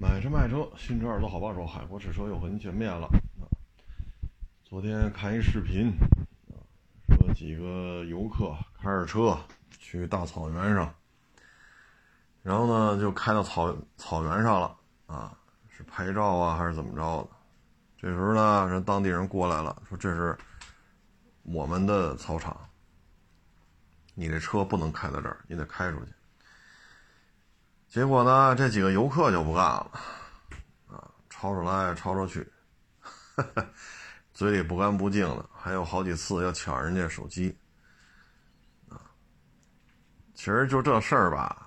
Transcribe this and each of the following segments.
买车卖车，新车耳朵好帮手，海阔试车又和您见面了。昨天看一视频，说几个游客开着车去大草原上，然后呢就开到草草原上了，啊，是拍照啊还是怎么着的？这时候呢，人当地人过来了，说这是我们的草场，你这车不能开到这儿，你得开出去。结果呢，这几个游客就不干了，啊，吵吵来吵吵去，嘴里不干不净的，还有好几次要抢人家手机，啊，其实就这事儿吧，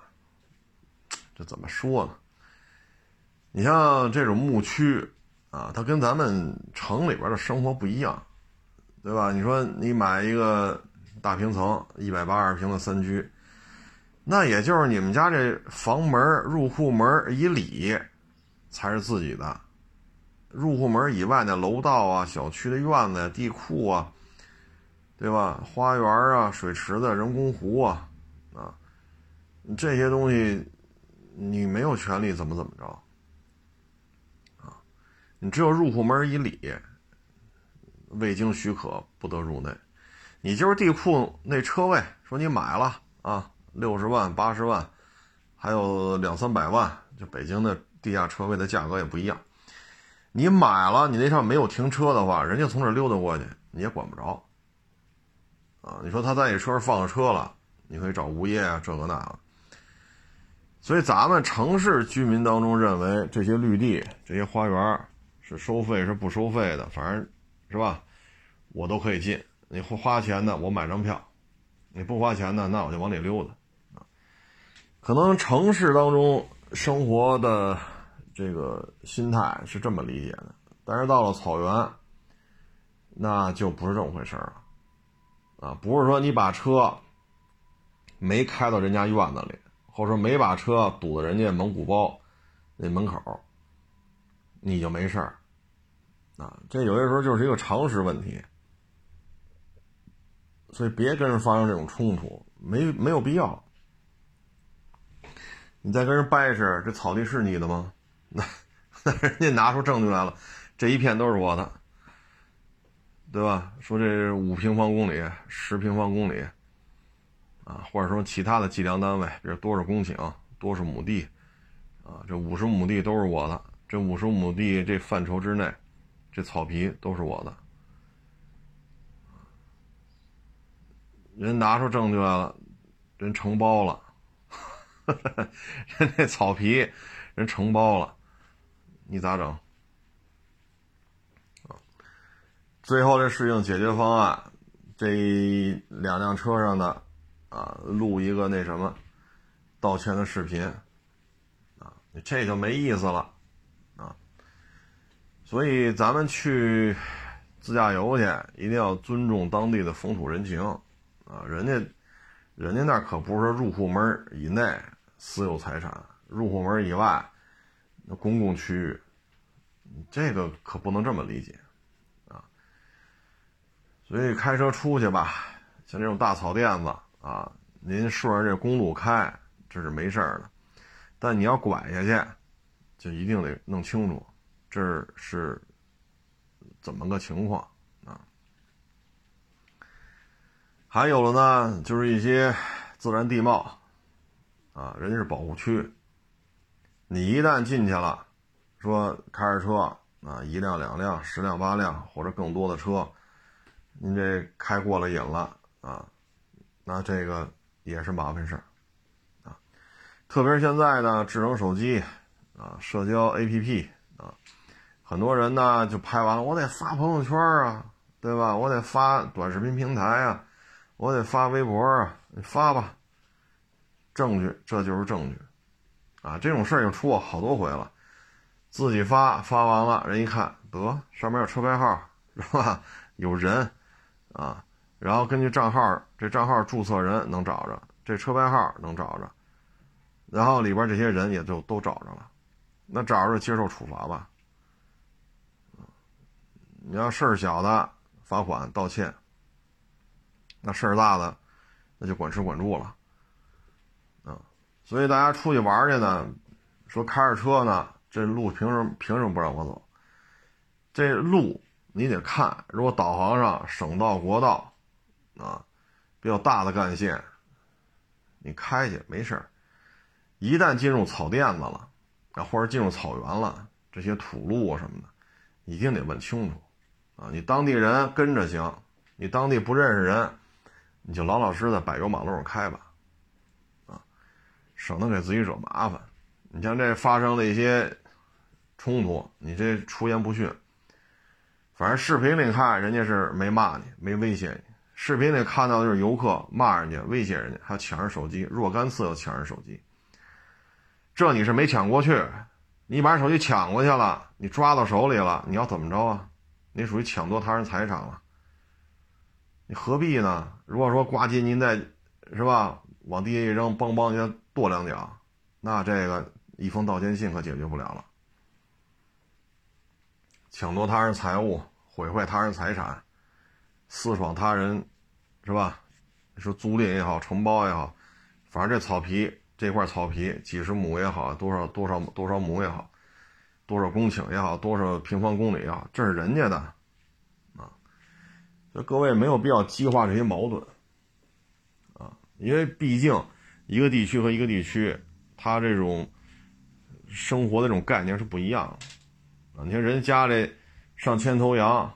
这怎么说呢？你像这种牧区啊，它跟咱们城里边的生活不一样，对吧？你说你买一个大平层一百八十平的三居。那也就是你们家这房门入户门以里，才是自己的；入户门以外的楼道啊、小区的院子呀、地库啊，对吧？花园啊、水池子、人工湖啊，啊，这些东西你没有权利怎么怎么着啊？你只有入户门以里，未经许可不得入内。你就是地库那车位，说你买了啊。六十万、八十万，还有两三百万，就北京的地下车位的价格也不一样。你买了，你那上没有停车的话，人家从这溜达过去，你也管不着。啊，你说他在你车上放了车了，你可以找物业啊，这个那个。所以咱们城市居民当中认为这些绿地、这些花园是收费是不收费的，反正是吧，我都可以进。你花钱的，我买张票；你不花钱的，那我就往里溜达。可能城市当中生活的这个心态是这么理解的，但是到了草原，那就不是这么回事了，啊，不是说你把车没开到人家院子里，或者说没把车堵在人家蒙古包那门口，你就没事儿，啊，这有些时候就是一个常识问题，所以别跟人发生这种冲突，没没有必要。你再跟人掰扯，这草地是你的吗？那 那人家拿出证据来了，这一片都是我的，对吧？说这五平方公里、十平方公里，啊，或者说其他的计量单位，比如多少公顷、多少亩地，啊，这五十亩地都是我的，这五十亩地这范畴之内，这草皮都是我的，人拿出证据来了，人承包了。人那草皮，人承包了，你咋整？最后这适应解决方案，这两辆车上的啊，录一个那什么道歉的视频，啊，这就没意思了，啊，所以咱们去自驾游去，一定要尊重当地的风土人情，啊，人家。人家那可不是入户门以内私有财产，入户门以外那公共区域，这个可不能这么理解啊。所以开车出去吧，像这种大草甸子啊，您顺着这公路开这是没事儿的，但你要拐下去，就一定得弄清楚这是怎么个情况啊。还有了呢，就是一些自然地貌，啊，人家是保护区。你一旦进去了，说开着车啊，一辆、两辆、十辆、八辆或者更多的车，您这开过了瘾了啊，那这个也是麻烦事儿啊。特别是现在呢，智能手机啊，社交 APP 啊，很多人呢就拍完了，我得发朋友圈啊，对吧？我得发短视频平台啊。我得发微博啊，你发吧，证据这就是证据，啊，这种事儿已经出过好多回了，自己发发完了，人一看得上面有车牌号是吧？有人，啊，然后根据账号这账号注册人能找着，这车牌号能找着，然后里边这些人也就都找着了，那找着接受处罚吧，你要事儿小的罚款道歉。那事儿大的，那就管吃管住了，所以大家出去玩去呢，说开着车呢，这路凭什么凭什么不让我走？这路你得看，如果导航上省道、国道啊，比较大的干线，你开去没事儿。一旦进入草甸子了，啊，或者进入草原了，这些土路啊什么的，一定得问清楚啊。你当地人跟着行，你当地不认识人，你就老老实实的柏油马路上开吧，省得给自己惹麻烦。你像这发生了一些冲突，你这出言不逊。反正视频里看，人家是没骂你，没威胁你。视频里看到的是游客骂人家、威胁人家，还抢人手机，若干次要抢人手机。这你是没抢过去，你把人手机抢过去了，你抓到手里了，你要怎么着啊？你属于抢夺他人财产了。你何必呢？如果说挂机您再是吧，往地下一扔，梆梆就跺两脚，那这个一封道歉信可解决不了了。抢夺他人财物。毁坏他人财产，私闯他人，是吧？你说租赁也好，承包也好，反正这草皮这块草皮几十亩也好，多少多少多少亩也好，多少公顷也好，多少平方公里也好，这是人家的，啊，所以各位没有必要激化这些矛盾，因为毕竟一个地区和一个地区，他这种生活的这种概念是不一样的，啊，你看人家里。上千头羊，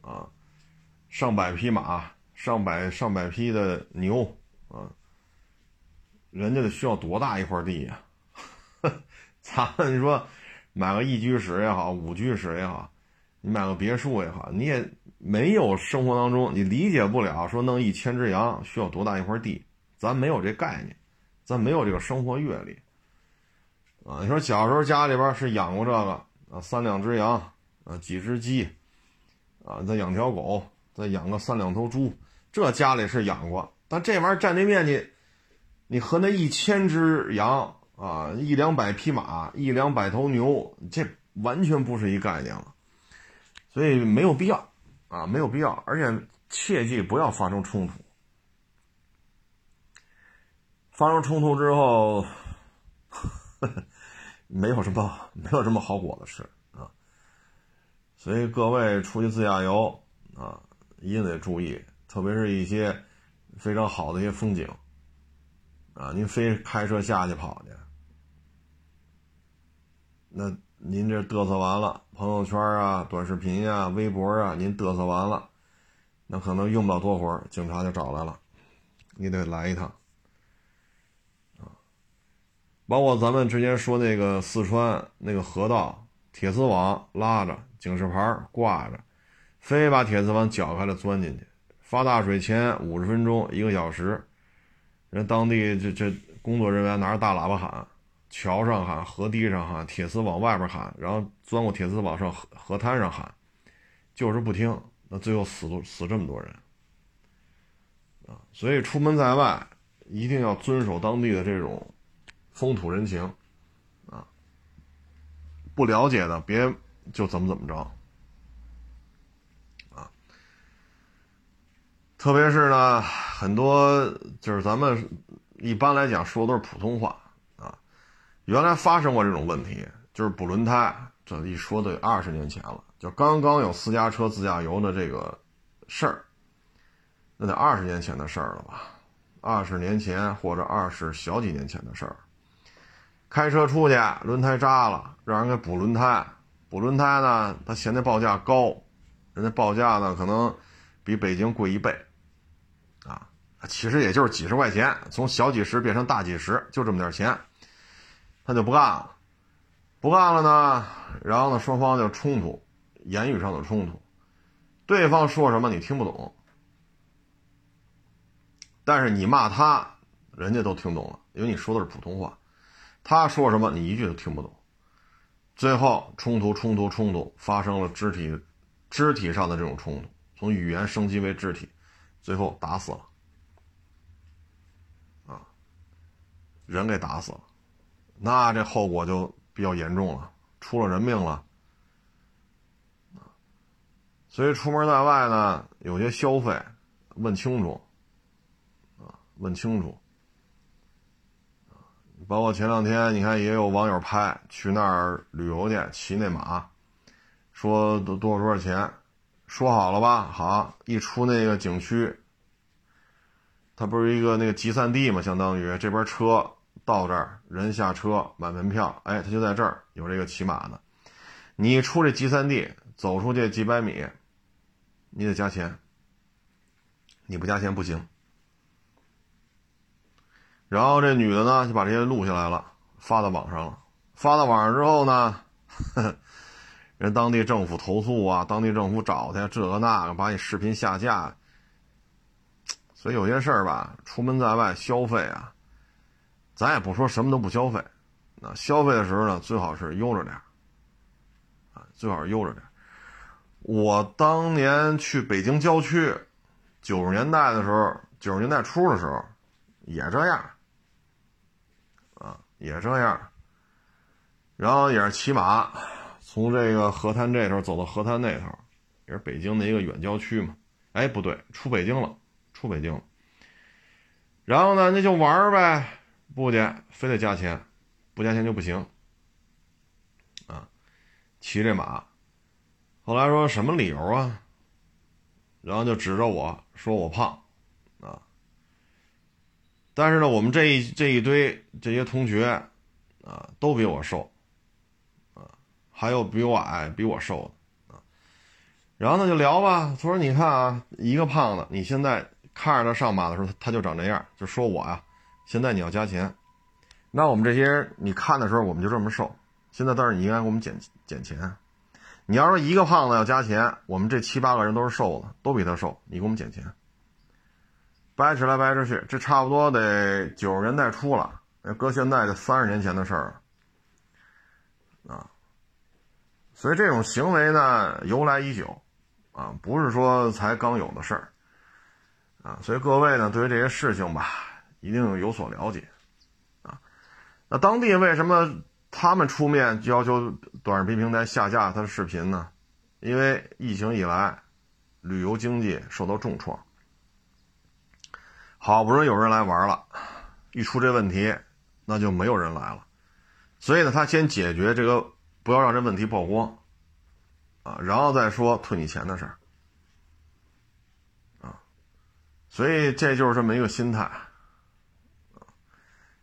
啊，上百匹马，上百上百匹的牛，啊，人家得需要多大一块地呀？咱们你说买个一居室也好，五居室也好，你买个别墅也好，你也没有生活当中你理解不了，说弄一千只羊需要多大一块地，咱没有这概念，咱没有这个生活阅历，啊，你说小时候家里边是养过这个啊，三两只羊。啊，几只鸡，啊，再养条狗，再养个三两头猪，这家里是养过，但这玩意儿占地面积，你和那一千只羊啊，一两百匹马，一两百头牛，这完全不是一概念了，所以没有必要。啊，没有必要，而且切记不要发生冲突，发生冲突之后，没有什么没有什么好果子吃啊。所以各位出去自驾游啊，一定得注意，特别是一些非常好的一些风景啊，您非开车下去跑去，那您这嘚瑟完了，朋友圈啊、短视频啊、微博啊，您嘚瑟完了，那可能用不了多会儿，警察就找来了，你得来一趟啊。包括咱们之前说那个四川那个河道，铁丝网拉着。警示牌挂着，非把铁丝网绞开了钻进去。发大水前五十分钟、一个小时，人当地这这工作人员拿着大喇叭喊，桥上喊，河堤上喊，铁丝往外边喊，然后钻过铁丝网上河河滩上喊，就是不听。那最后死多死这么多人啊！所以出门在外一定要遵守当地的这种风土人情啊！不了解的别。就怎么怎么着，啊，特别是呢，很多就是咱们一般来讲说都是普通话。原来发生过这种问题，就是补轮胎，这一说得二十年前了，就刚刚有私家车自驾游的这个事儿，那得二十年前的事儿了吧？二十年前或者二十小几年前的事儿，开车出去轮胎扎了，让人给补轮胎。补轮胎呢，他嫌那报价高，人家报价呢可能比北京贵一倍，啊，其实也就是几十块钱，从小几十变成大几十，就这么点钱，他就不干了，不干了呢，然后呢双方就冲突，言语上的冲突，对方说什么你听不懂，但是你骂他，人家都听懂了，因为你说的是普通话，他说什么你一句都听不懂。最后冲突冲突冲突发生了肢体，肢体上的这种冲突，从语言升级为肢体，最后打死了，啊，人给打死了，那这后果就比较严重了，出了人命了，所以出门在外呢，有些消费问清楚，啊，问清楚，包括前两天你看也有网友拍去那儿旅游去骑那马，说多多少多少钱，说好了吧？好，一出那个景区，它不是一个那个集散地嘛，相当于这边车到这儿，人下车买门票，哎，他就在这儿有这个骑马的。你出这集散地，走出去几百米，你得加钱，你不加钱不行。然后这女的呢，就把这些录下来了，发到网上了。发到网上之后呢，人当地政府投诉啊，当地政府找他这个那个，把你视频下架。所以有些事儿吧，出门在外消费啊，咱也不说什么都不消费，那消费的时候呢，最好是悠着点啊，最好是悠着点我当年去北京郊区，九十年代的时候，九十年代初的时候，也这样。啊也这样，然后也是骑马，从这个河滩这头走到河滩那头，也是北京的一个远郊区嘛。哎，不对，出北京了，出北京了。然后呢，那就玩呗，不加，非得加钱，不加钱就不行。啊，骑这马，后来说什么理由啊？然后就指着我说我胖。啊但是呢，我们这一这一堆这些同学，啊，都比我瘦，啊，还有比我矮、比我瘦的，啊，然后呢就聊吧。他说：“你看啊，一个胖子，你现在看着他上马的时候，他就长这样，就说我呀，现在你要加钱，那我们这些人你看的时候，我们就这么瘦，现在但是你应该给我们减减钱。你要说一个胖子要加钱，我们这七八个人都是瘦的，都比他瘦，你给我们减钱。”掰扯来掰扯去，这差不多得九十年代初了。搁现在就三十年前的事儿啊。所以这种行为呢，由来已久啊，不是说才刚有的事儿啊。所以各位呢，对于这些事情吧，一定有所了解啊。那当地为什么他们出面要求短视频平台下架他的视频呢？因为疫情以来，旅游经济受到重创。好不容易有人来玩了，一出这问题，那就没有人来了。所以呢，他先解决这个，不要让这问题曝光，啊，然后再说退你钱的事儿，啊，所以这就是这么一个心态。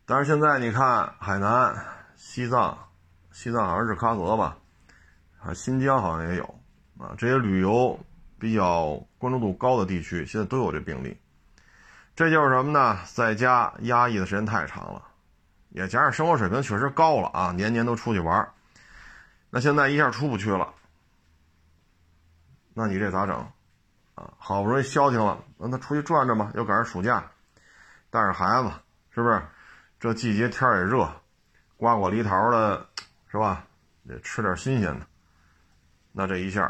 但是现在你看，海南、西藏、西藏好像是喀则吧，啊，新疆好像也有，啊，这些旅游比较关注度高的地区，现在都有这病例。这就是什么呢？在家压抑的时间太长了，也加上生活水平确实高了啊，年年都出去玩那现在一下出不去了，那你这咋整？啊，好不容易消停了，让他出去转转吧，又赶上暑假，带着孩子，是不是？这季节天也热，瓜果梨桃的，是吧？得吃点新鲜的。那这一下，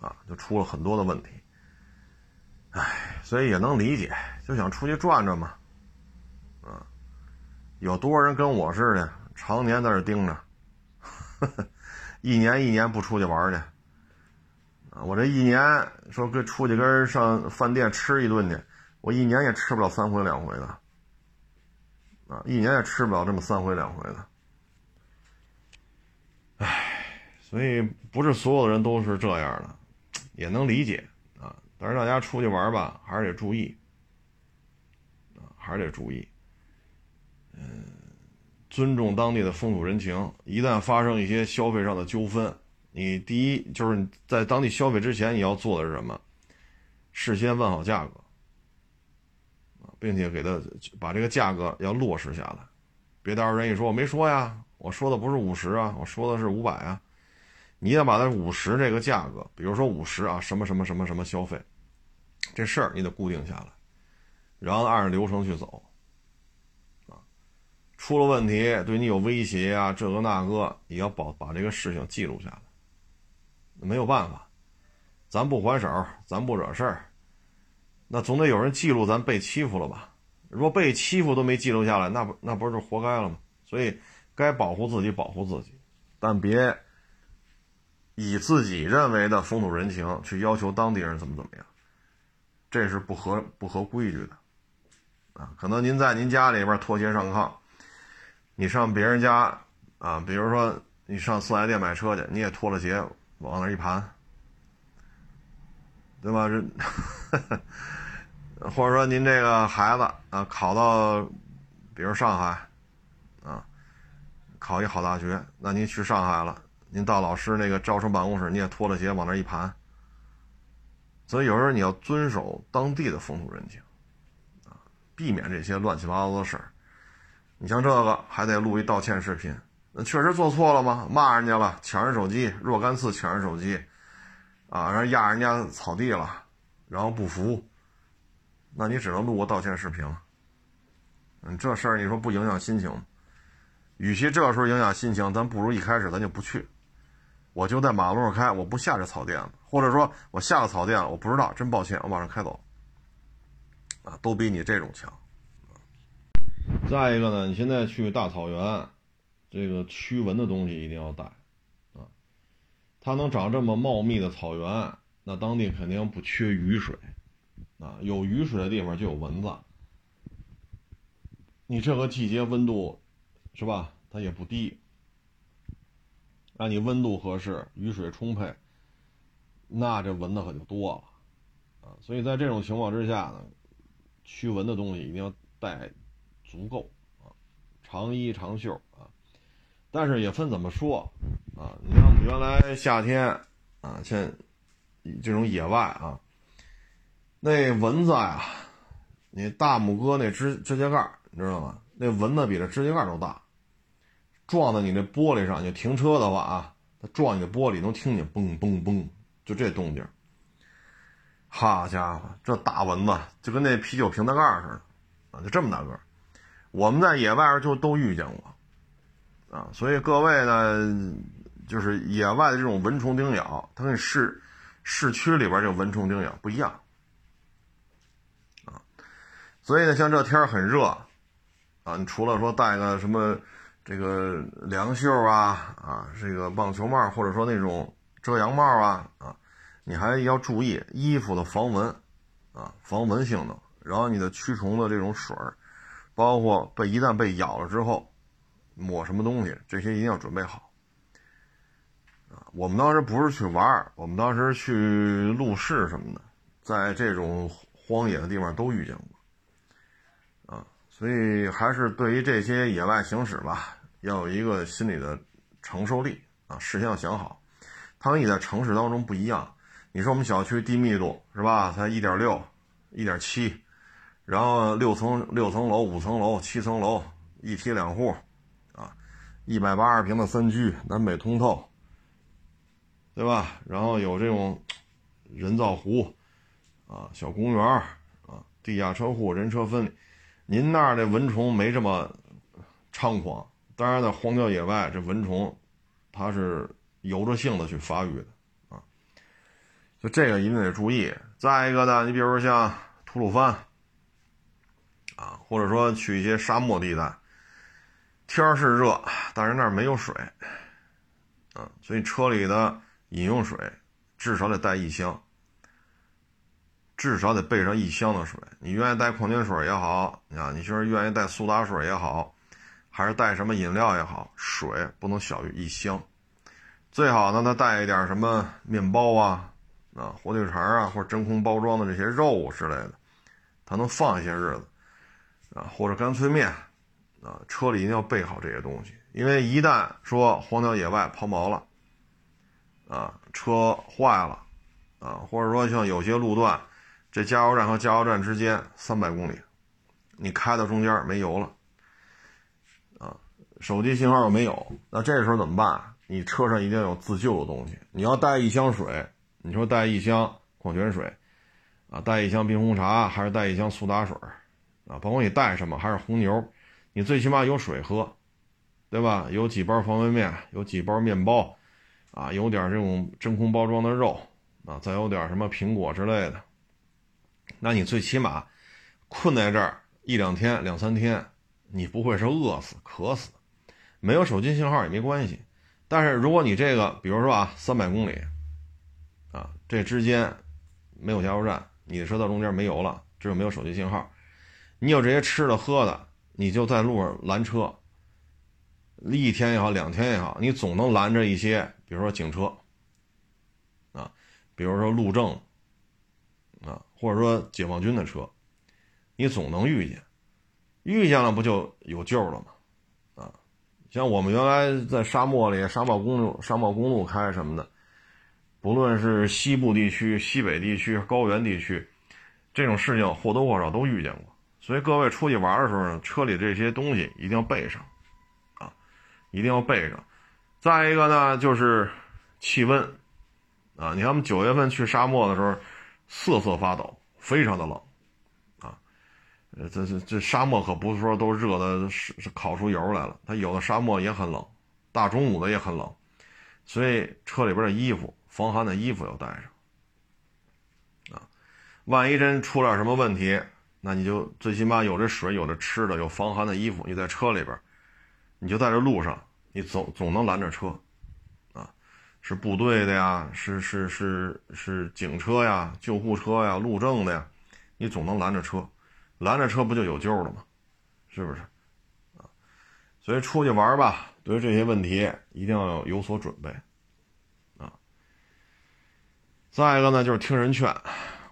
啊，就出了很多的问题。唉，所以也能理解，就想出去转转嘛，啊，有多少人跟我似的，常年在这盯着，一年一年不出去玩去，我这一年说跟出去跟人上饭店吃一顿去，我一年也吃不了三回两回的，啊，一年也吃不了这么三回两回的，唉，所以不是所有的人都是这样的，也能理解啊。但是大家出去玩吧，还是得注意，啊，还是得注意，嗯，尊重当地的风土人情。一旦发生一些消费上的纠纷，你第一就是在当地消费之前，你要做的是什么？事先问好价格，并且给他把这个价格要落实下来，别到时候人一说我没说呀，我说的不是五十啊，我说的是五百啊，你要把它五十这个价格，比如说五十啊，什么什么什么什么消费。这事儿你得固定下来，然后按流程去走，啊，出了问题对你有威胁啊，这个那个，也要保把这个事情记录下来。没有办法，咱不还手，咱不惹事儿，那总得有人记录咱被欺负了吧？如果被欺负都没记录下来，那不那不是活该了吗？所以该保护自己保护自己，但别以自己认为的风土人情去要求当地人怎么怎么样。这是不合不合规矩的，啊，可能您在您家里边脱鞋上炕，你上别人家啊，比如说你上四 S 店买车去，你也脱了鞋往那一盘，对吧？这，或者说您这个孩子啊，考到比如上海啊，考一好大学，那您去上海了，您到老师那个招生办公室，你也脱了鞋往那一盘。所以有时候你要遵守当地的风土人情，啊，避免这些乱七八糟的事儿。你像这个还得录一道歉视频，那确实做错了吗？骂人家了，抢人手机，若干次抢人手机，啊，然后压人家草地了，然后不服，那你只能录个道歉视频。嗯，这事儿你说不影响心情？与其这时候影响心情，咱不如一开始咱就不去。我就在马路上开，我不下这草甸子，或者说我下了草甸了，我不知道，真抱歉，我马上开走，啊，都比你这种强。再一个呢，你现在去大草原，这个驱蚊的东西一定要带，它能长这么茂密的草原，那当地肯定不缺雨水，啊，有雨水的地方就有蚊子。你这个季节温度，是吧？它也不低。让你温度合适，雨水充沛，那这蚊子可就多了，啊，所以在这种情况之下呢，驱蚊的东西一定要带足够啊，长衣长袖，但是也分怎么说啊，你看我们原来夏天啊，像这种野外啊，那蚊子呀，你大拇哥那指指甲盖你知道吗？那蚊子比这指甲盖都大。撞在你那玻璃上，你停车的话啊，它撞你的玻璃能听见嘣嘣嘣，就这动静。好家伙，这大蚊子就跟那啤酒瓶子盖似的啊，就这么大个。我们在野外就都遇见过啊，所以各位呢，就是野外的这种蚊虫叮咬，它跟市市区里边这个蚊虫叮咬不一样啊。所以呢，像这天很热啊，你除了说带个什么。这个凉袖啊啊，这个棒球帽或者说那种遮阳帽啊啊，你还要注意衣服的防蚊啊，防蚊性能，然后你的驱虫的这种水儿，包括被一旦被咬了之后抹什么东西，这些一定要准备好啊。我们当时不是去玩我们当时去录视什么的，在这种荒野的地方都遇见过。啊所以还是对于这些野外行驶吧，要有一个心理的承受力啊，事先要想好。它跟你在城市当中不一样。你说我们小区低密度是吧？才一点六、一点七，然后六层六层楼、五层楼、七层楼，一梯两户，一百八十平的三居，南北通透，对吧？然后有这种人造湖，啊，小公园啊，地下车库，人车分离。您那儿的蚊虫没这么猖狂，当然在荒郊野外，这蚊虫它是由着性子去发育的啊，就这个一定得注意。再一个呢，你比如像吐鲁番啊，或者说去一些沙漠地带，天儿是热，但是那儿没有水啊，所以车里的饮用水至少得带一箱。至少得备上一箱的水。你愿意带矿泉水也好，啊，你就是愿意带苏打水也好，还是带什么饮料也好，水不能小于一箱。最好呢，他带一点什么面包啊，啊，火腿肠啊，或者真空包装的这些肉之类的，他能放一些日子，啊，或者干脆面，啊，车里一定要备好这些东西，因为一旦说荒郊野外抛锚了，啊，车坏了，啊，或者说像有些路段。这加油站和加油站之间三百公里，你开到中间没油了，啊，手机信号又没有，那这时候怎么办？你车上一定要有自救的东西。你要带一箱水，你说带一箱矿泉水，啊，带一箱冰红茶，还是带一箱苏打水，啊，甭管你带什么，还是红牛，你最起码有水喝，对吧？有几包方便面，有几包面包，啊，有点这种真空包装的肉，啊，再有点什么苹果之类的。那你最起码困在这儿一两天、两三天，你不会是饿死、渴死，没有手机信号也没关系。但是如果你这个，比如说啊，三百公里，啊，这之间没有加油站，你的车到中间没油了，这又没有手机信号，你有这些吃的喝的，你就在路上拦车，一天也好，两天也好，你总能拦着一些，比如说警车，啊，比如说路政，啊，或者说解放军的车，你总能遇见，遇见了不就有救了吗？啊，像我们原来在沙漠里，沙漠公路、沙漠公路开什么的，不论是西部地区、西北地区、高原地区，这种事情或多或少都遇见过。所以各位出去玩的时候呢，车里这些东西一定要备上，啊，一定要备上。再一个呢，就是气温，啊，你看我们九月份去沙漠的时候，瑟瑟发抖，非常的冷，啊，这这这沙漠可不是说都热的是是烤出油来了，它有的沙漠也很冷，大中午的也很冷，所以车里边的衣服，防寒的衣服要带上，啊，万一真出点什么问题。那你就最起码有这水，有这吃的，有防寒的衣服。你在车里边，你就在这路上，你总总能拦着车，啊，是部队的呀，是是是是警车呀，救护车呀，路政的呀，你总能拦着车，拦着车不就有救了吗？是不是？啊，所以出去玩吧，对于这些问题一定要有所准备，啊。再一个呢，就是听人劝。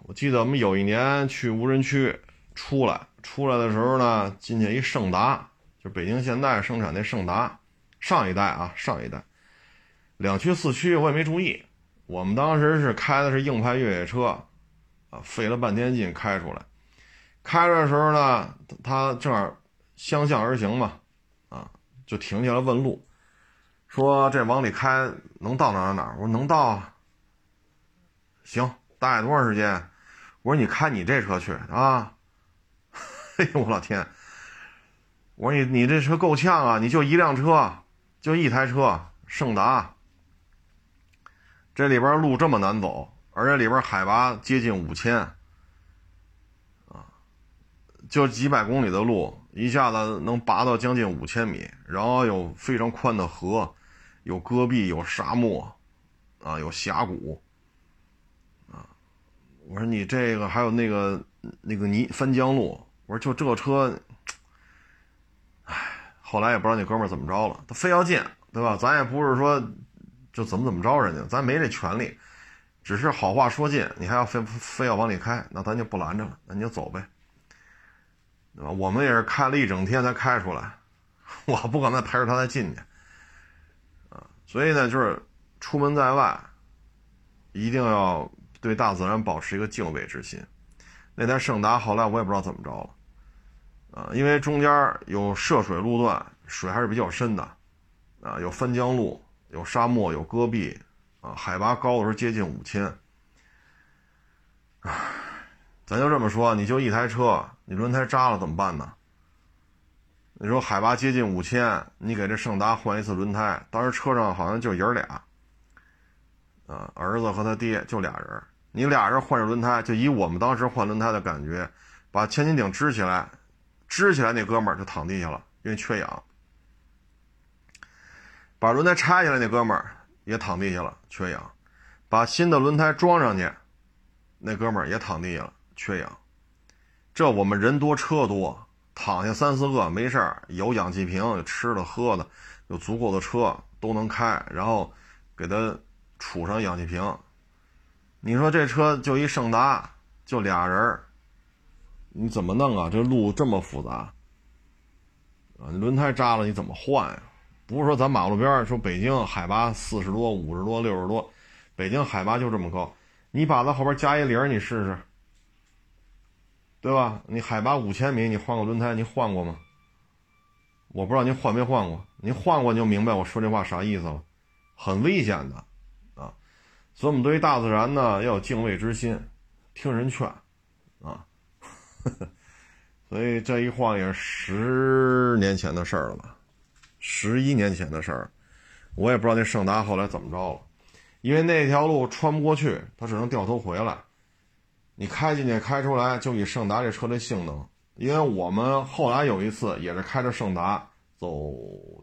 我记得我们有一年去无人区。出来，出来的时候呢，进去一胜达，就北京现代生产那胜达，上一代啊，上一代，两驱四驱我也没注意，我们当时是开的是硬派越野车，啊，费了半天劲开出来，开着的时候呢，他正好相向而行嘛，啊，就停下来问路，说这往里开能到哪哪哪？我说能到啊，行，大概多长时间？我说你开你这车去啊。哎呦我老天！我说你你这车够呛啊！你就一辆车，就一台车，胜达。这里边路这么难走，而且里边海拔接近五千，啊，就几百公里的路，一下子能拔到将近五千米，然后有非常宽的河，有戈壁，有沙漠，啊，有峡谷，啊，我说你这个还有那个那个泥翻江路。我说就这车，唉，后来也不知道那哥们怎么着了，他非要进，对吧？咱也不是说就怎么怎么着人家，咱没这权利，只是好话说尽，你还要非非要往里开，那咱就不拦着了，那你就走呗，对吧？我们也是开了一整天才开出来，我不可能陪着他再进去，啊，所以呢，就是出门在外，一定要对大自然保持一个敬畏之心。那台胜达后来我也不知道怎么着了，啊，因为中间有涉水路段，水还是比较深的，啊，有翻江路，有沙漠，有戈壁，啊，海拔高的时候接近五千，唉，咱就这么说，你就一台车，你轮胎扎了怎么办呢？你说海拔接近五千，你给这胜达换一次轮胎，当时车上好像就爷儿俩，啊，儿子和他爹就俩人。你俩人换着轮胎，就以我们当时换轮胎的感觉，把千斤顶支起来，支起来那哥们儿就躺地下了，因为缺氧。把轮胎拆下来那哥们儿也躺地下了，缺氧。把新的轮胎装上去，那哥们儿也躺地下了，缺氧。这我们人多车多，躺下三四个没事儿，有氧气瓶，有吃的喝的，有足够的车都能开，然后给他储上氧气瓶。你说这车就一胜达，就俩人你怎么弄啊？这路这么复杂啊！轮胎扎了，你怎么换呀？不是说咱马路边说北京海拔四十多、五十多、六十多，北京海拔就这么高，你把它后边加一零，你试试，对吧？你海拔五千米，你换个轮胎，你换过吗？我不知道您换没换过，您换过你就明白我说这话啥意思了，很危险的。所以，我们对于大自然呢，要有敬畏之心，听人劝，啊，呵 呵所以这一晃也是十年前的事儿了吧，十一年前的事儿，我也不知道那胜达后来怎么着了，因为那条路穿不过去，他只能掉头回来。你开进去开出来，就以胜达这车的性能，因为我们后来有一次也是开着胜达走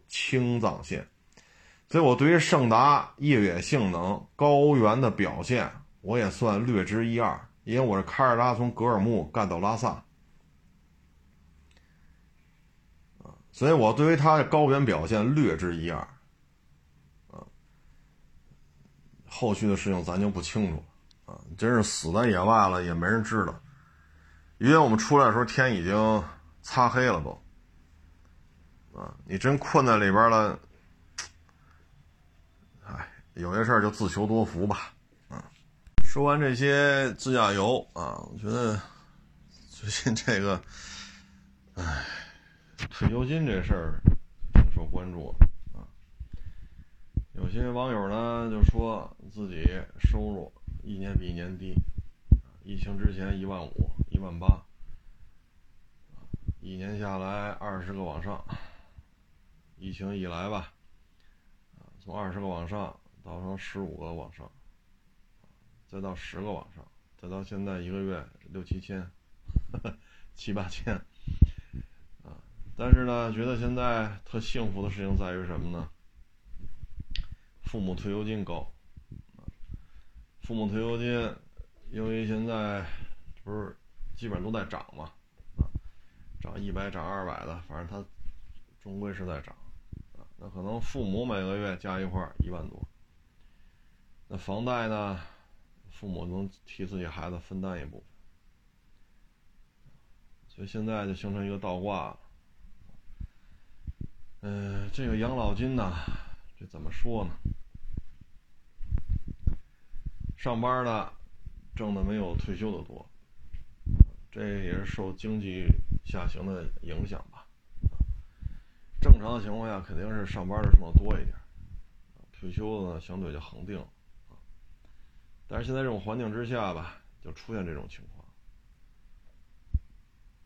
青藏线。所以，我对于胜达越野性能、高原的表现，我也算略知一二。因为我是开着它从格尔木干到拉萨，所以我对于它的高原表现略知一二，后续的事情咱就不清楚了，啊，真是死在野外了也没人知道，因为我们出来的时候天已经擦黑了都，啊，你真困在里边了，有些事儿就自求多福吧，啊，说完这些自驾游啊，我觉得最近这个，哎。退休金这事儿挺受关注的啊，有些网友呢就说自己收入一年比一年低，疫情之前一万五、一万八，一年下来二十个往上，疫情以来吧，从二十个往上到成十五个往上，再到十个往上，再到现在一个月六七千、七八千。啊但是呢，觉得现在特幸福的事情在于什么呢？父母退休金高，父母退休金，因为现在不是基本都在涨嘛，啊，涨一百涨二百的，反正它终归是在涨，啊，那可能父母每个月加一块一万多，那房贷呢，父母能替自己孩子分担一部分，所以现在就形成一个倒挂了。嗯，这个养老金呢，这怎么说呢？上班的挣的没有退休的多，这也是受经济下行的影响吧。正常的情况下，肯定是上班的挣的多一点，退休的呢相对就恒定。但是现在这种环境之下吧，就出现这种情况。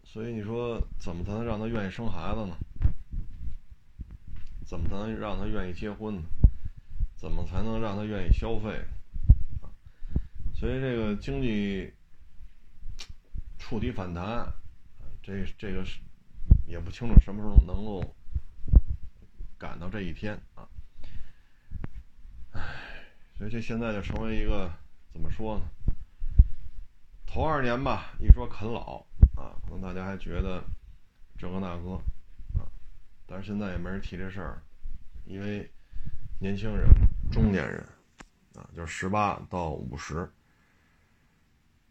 所以你说怎么才能让他愿意生孩子呢？怎么才能让他愿意结婚呢？怎么才能让他愿意消费？所以这个经济触底反弹，这这个是也不清楚什么时候能够赶到这一天啊。唉，所以这现在就成为一个怎么说呢？头二年吧，一说啃老啊，可能大家还觉得这个那个啊。但是现在也没人提这事儿，因为年轻人、中年人啊，就是十八到五十，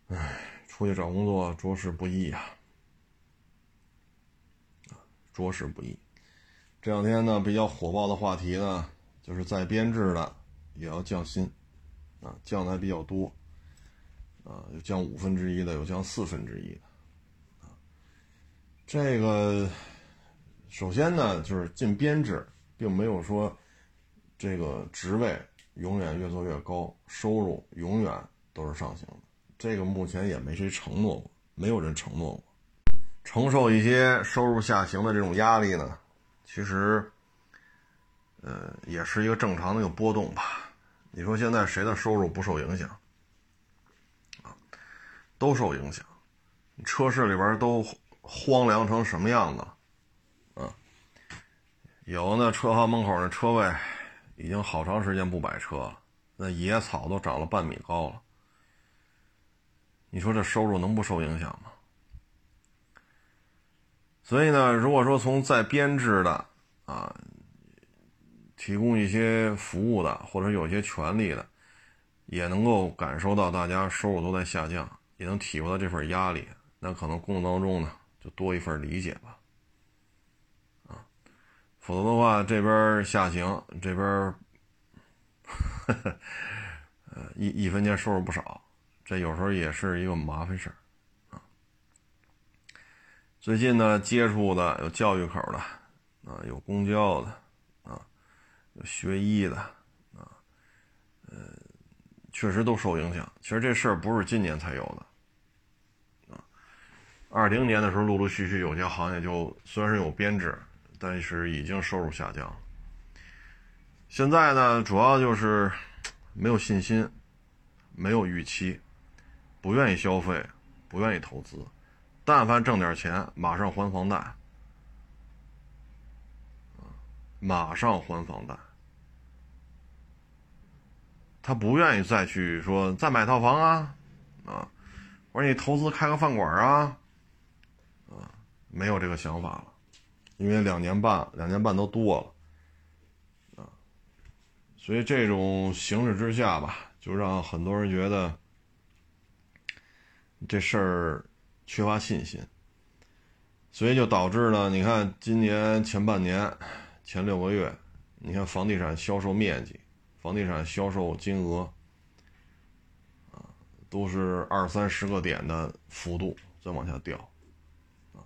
唉，出去找工作着实不易啊，着实不易。这两天呢，比较火爆的话题呢，就是在编制的也要降薪，啊，降的还比较多，啊，有降五分之一的，有降四分之一的，啊，这个。首先呢，就是进编制，并没有说这个职位永远越做越高，收入永远都是上行的。这个目前也没谁承诺过，没有人承诺过。承受一些收入下行的这种压力呢，其实，呃，也是一个正常的一个波动吧。你说现在谁的收入不受影响？啊，都受影响。车市里边都荒凉成什么样子？有那车行门口那车位，已经好长时间不摆车了，那野草都长了半米高了。你说这收入能不受影响吗？所以呢，如果说从在编制的啊，提供一些服务的，或者有些权利的，也能够感受到大家收入都在下降，也能体会到这份压力，那可能工作当中呢，就多一份理解吧。啊否则的话，这边下行，这边，呃，一一分钱收入不少，这有时候也是一个麻烦事儿啊。最近呢，接触的有教育口的啊，有公交的，学医的啊，呃，确实都受影响。其实这事儿不是今年才有的啊，二零年的时候，陆陆续续有些行业就虽然是有编制。但是已经收入下降。现在呢，主要就是没有信心，没有预期，不愿意消费，不愿意投资。但凡挣点钱，马上还房贷，马上还房贷。他不愿意再去说再买套房啊，啊，或者你投资开个饭馆啊，啊，没有这个想法了。因为两年半，两年半都多了，啊，所以这种形势之下吧，就让很多人觉得这事儿缺乏信心，所以就导致呢，你看今年前半年，前六个月，你看房地产销售面积、房地产销售金额，啊，都是二三十个点的幅度在往下掉，啊，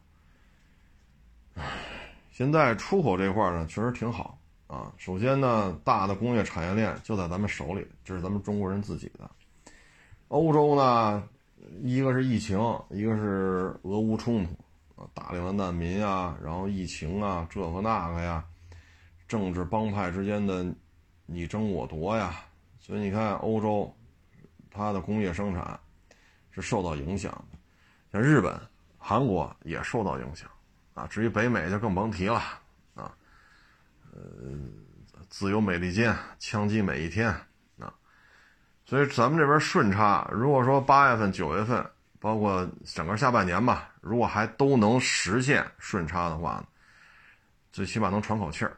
现在出口这块呢，确实挺好啊。首先呢，大的工业产业链就在咱们手里，这是咱们中国人自己的。欧洲呢，一个是疫情，一个是俄乌冲突啊，大量的难民啊，然后疫情啊，这个那个呀，政治帮派之间的你争我夺呀，所以你看欧洲，它的工业生产是受到影响，像日本、韩国也受到影响。啊，至于北美就更甭提了，啊，呃，自由美利坚，枪击每一天，啊，所以咱们这边顺差，如果说八月份、九月份，包括整个下半年吧，如果还都能实现顺差的话，最起码能喘口气儿。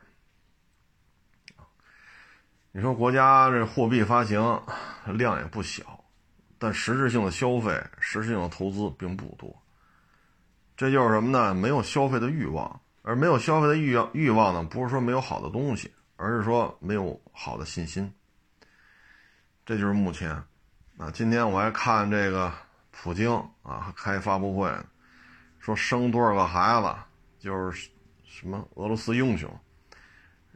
你说国家这货币发行量也不小，但实质性的消费、实质性的投资并不多。这就是什么呢？没有消费的欲望，而没有消费的欲望欲望呢，不是说没有好的东西，而是说没有好的信心。这就是目前，啊，今天我还看这个普京啊开发布会，说生多少个孩子就是什么俄罗斯英雄，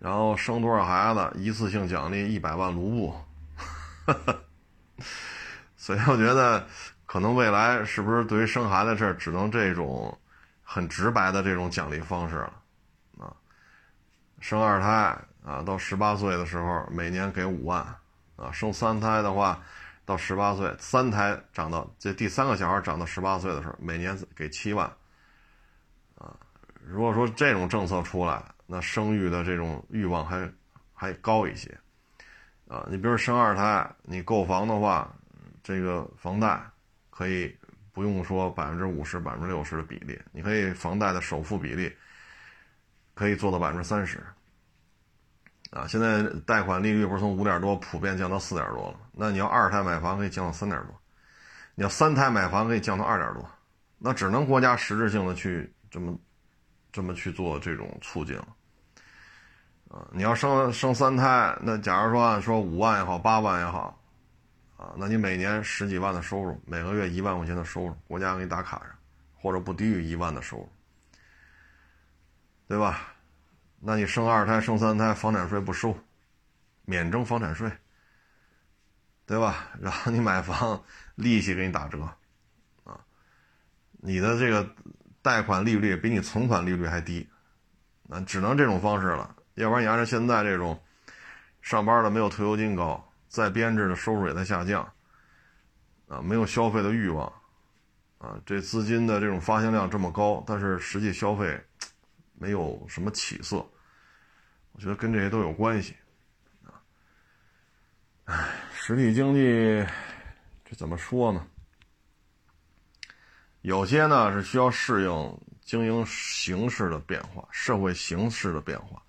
然后生多少孩子一次性奖励一百万卢布，所以我觉得。可能未来是不是对于生孩子这只能这种很直白的这种奖励方式了啊？生二胎啊，到十八岁的时候每年给五万啊；生三胎的话，到十八岁三胎长到这第三个小孩长到十八岁的时候，每年给七万啊。如果说这种政策出来，那生育的这种欲望还还高一些啊。你比如生二胎，你购房的话，这个房贷。可以不用说百分之五十、百分之六十的比例，你可以房贷的首付比例可以做到百分之三十。啊，现在贷款利率不是从五点多普遍降到四点多了？那你要二胎买房可以降到三点多，你要三胎买房可以降到二点多，那只能国家实质性的去这么这么去做这种促进了。啊，你要生生三胎，那假如说按说五万也好，八万也好。啊，那你每年十几万的收入，每个月一万块钱的收入，国家给你打卡上，或者不低于一万的收入，对吧？那你生二胎、生三胎，房产税不收，免征房产税，对吧？然后你买房，利息给你打折，啊，你的这个贷款利率比你存款利率还低，那只能这种方式了，要不然你按照现在这种，上班的没有退休金高。再编制的收入也在下降，啊，没有消费的欲望，啊，这资金的这种发行量这么高，但是实际消费没有什么起色，我觉得跟这些都有关系，啊，唉，实体经济这怎么说呢？有些呢是需要适应经营形势的变化，社会形势的变化，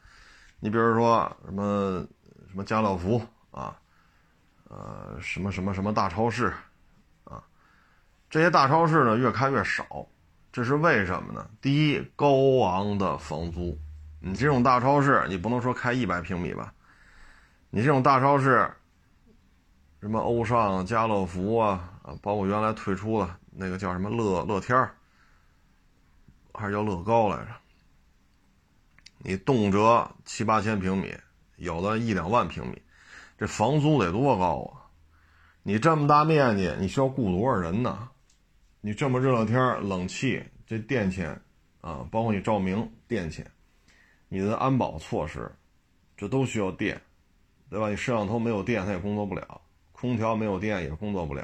你比如说什么什么家乐福啊。呃，什么什么什么大超市，啊，这些大超市呢越开越少，这是为什么呢？第一，高昂的房租，你这种大超市，你不能说开一百平米吧？你这种大超市，什么欧尚、家乐福啊，啊，包括原来退出的那个叫什么乐乐天还是叫乐高来着？你动辄七八千平米，有的一两万平米。这房租得多高啊！你这么大面积，你需要雇多少人呢？你这么热的天冷气这电钱啊，包括你照明电钱，你的安保措施，这都需要电，对吧？你摄像头没有电，它也工作不了；空调没有电也工作不了；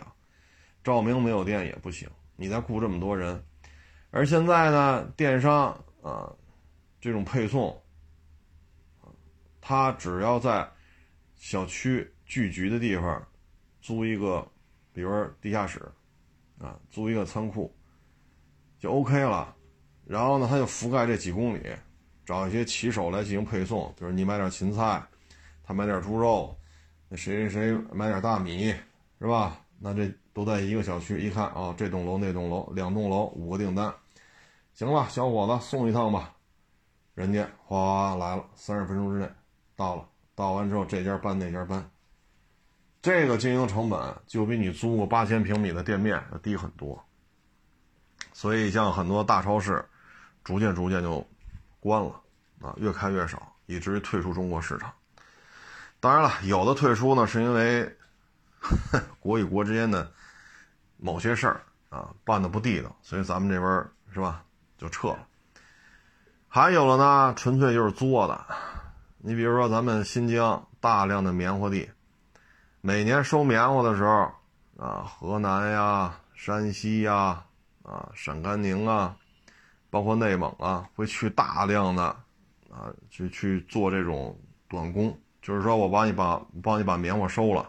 照明没有电也不行。你再雇这么多人，而现在呢，电商啊，这种配送，他只要在。小区聚集的地方，租一个，比如说地下室，啊，租一个仓库，就 OK 了。然后呢，他就覆盖这几公里，找一些骑手来进行配送，比如你买点芹菜，他买点猪肉，那谁谁谁买点大米，是吧？那这都在一个小区，一看啊，这栋楼那栋楼两栋楼五个订单，行了，小伙子送一趟吧，人家哗哗来了，三十分钟之内到了，到完之后这家搬那家搬，这个经营成本就比你租个八千平米的店面要低很多。所以，像很多大超市，逐渐逐渐就关了啊，越开越少，以至于退出中国市场。当然了，有的退出呢，是因为 国与国之间的某些事儿啊办的不地道，所以咱们这边是吧就撤了。还有了呢，纯粹就是作的。你比如说，咱们新疆大量的棉花地，每年收棉花的时候啊，河南呀、山西呀。啊，陕甘宁啊，包括内蒙啊，会去大量的啊，去去做这种短工，就是说我帮你把帮你把棉花收了，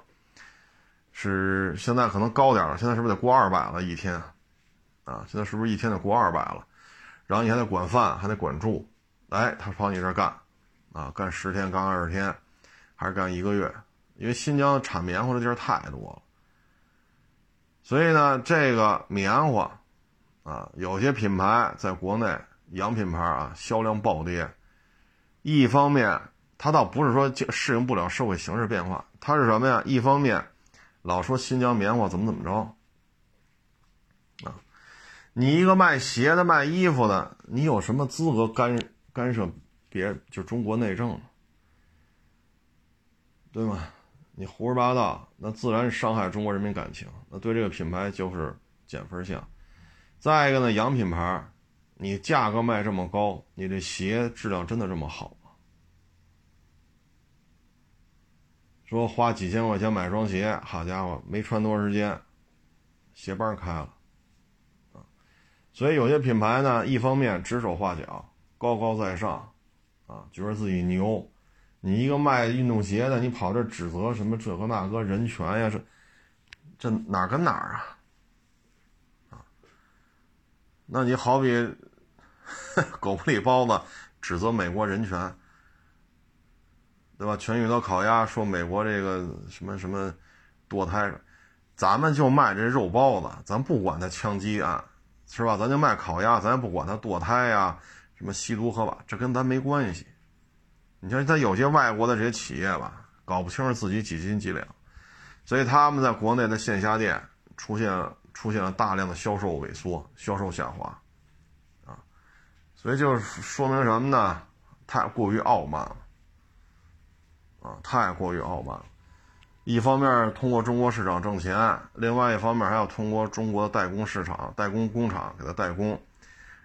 是现在可能高点了，现在是不是得过二百了一天？啊，现在是不是一天得过二百了？然后你还得管饭，还得管住，哎，他跑你这儿干，啊，干十天，干二十天，还是干一个月？因为新疆产棉花的地儿太多了，所以呢，这个棉花。啊，有些品牌在国内洋品牌啊，销量暴跌。一方面，它倒不是说适应不了社会形势变化，它是什么呀？一方面，老说新疆棉花怎么怎么着。你一个卖鞋的、卖衣服的，你有什么资格干干涉别就中国内政呢？对吗？你胡说八道，那自然伤害中国人民感情，那对这个品牌就是减分项。再一个呢，洋品牌，你价格卖这么高，你这鞋质量真的这么好吗？说花几千块钱买双鞋，好家伙，没穿多长时间，鞋帮开了，所以有些品牌呢，一方面指手画脚，高高在上，啊，觉得自己牛，你一个卖运动鞋的，你跑这指责什么这个那个人权呀，这这哪跟哪儿啊？那你好比 狗不理包子指责美国人权，对吧？全遇到烤鸭说美国这个什么什么堕胎，咱们就卖这肉包子，咱不管他枪击案，是吧？咱就卖烤鸭，咱也不管他堕胎呀，什么吸毒合法，这跟咱没关系。你像他有些外国的这些企业吧，搞不清楚自己几斤几两，所以他们在国内的线下店出现。出现了大量的销售萎缩、销售下滑，啊，所以就是说明什么呢？太过于傲慢了，啊，太过于傲慢了。一方面通过中国市场挣钱，另外一方面还要通过中国的代工市场、代工工厂给他代工，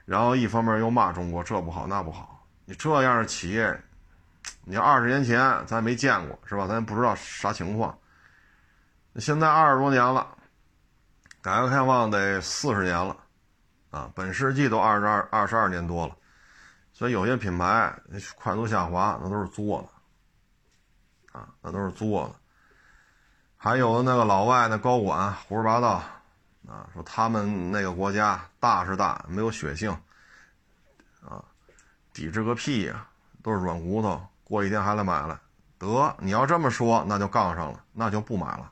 然后一方面又骂中国这不好那不好。你这样的企业，你二十年前咱没见过是吧？咱也不知道啥情况。现在二十多年了。改革开放得四十年了，啊，本世纪都二十二二十二年多了，所以有些品牌快速下滑，那都是作的，啊，那都是作的。还有那个老外那高管胡说八道，啊，说他们那个国家大是大，没有血性，啊，抵制个屁呀，都是软骨头，过一天还来买了。得，你要这么说，那就杠上了，那就不买了。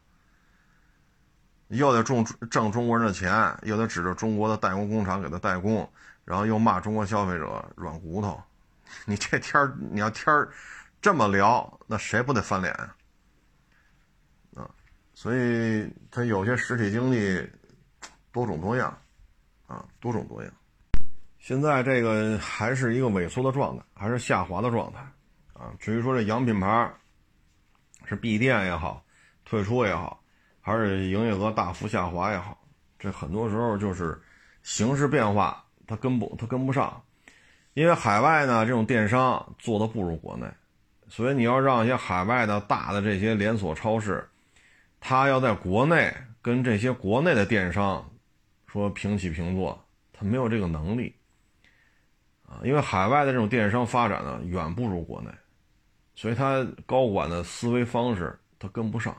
又得挣挣中国人的钱，又得指着中国的代工工厂给他代工，然后又骂中国消费者软骨头。你这天儿，你要天儿这么聊，那谁不得翻脸啊？所以他有些实体经济多种多样啊，多种多样。现在这个还是一个萎缩的状态，还是下滑的状态啊。至于说这洋品牌是闭店也好，退出也好。还是营业额大幅下滑也好，这很多时候就是形势变化，它跟不它跟不上，因为海外呢这种电商做的不如国内，所以你要让一些海外的大的这些连锁超市，他要在国内跟这些国内的电商说平起平坐，他没有这个能力啊，因为海外的这种电商发展呢远不如国内，所以他高管的思维方式他跟不上。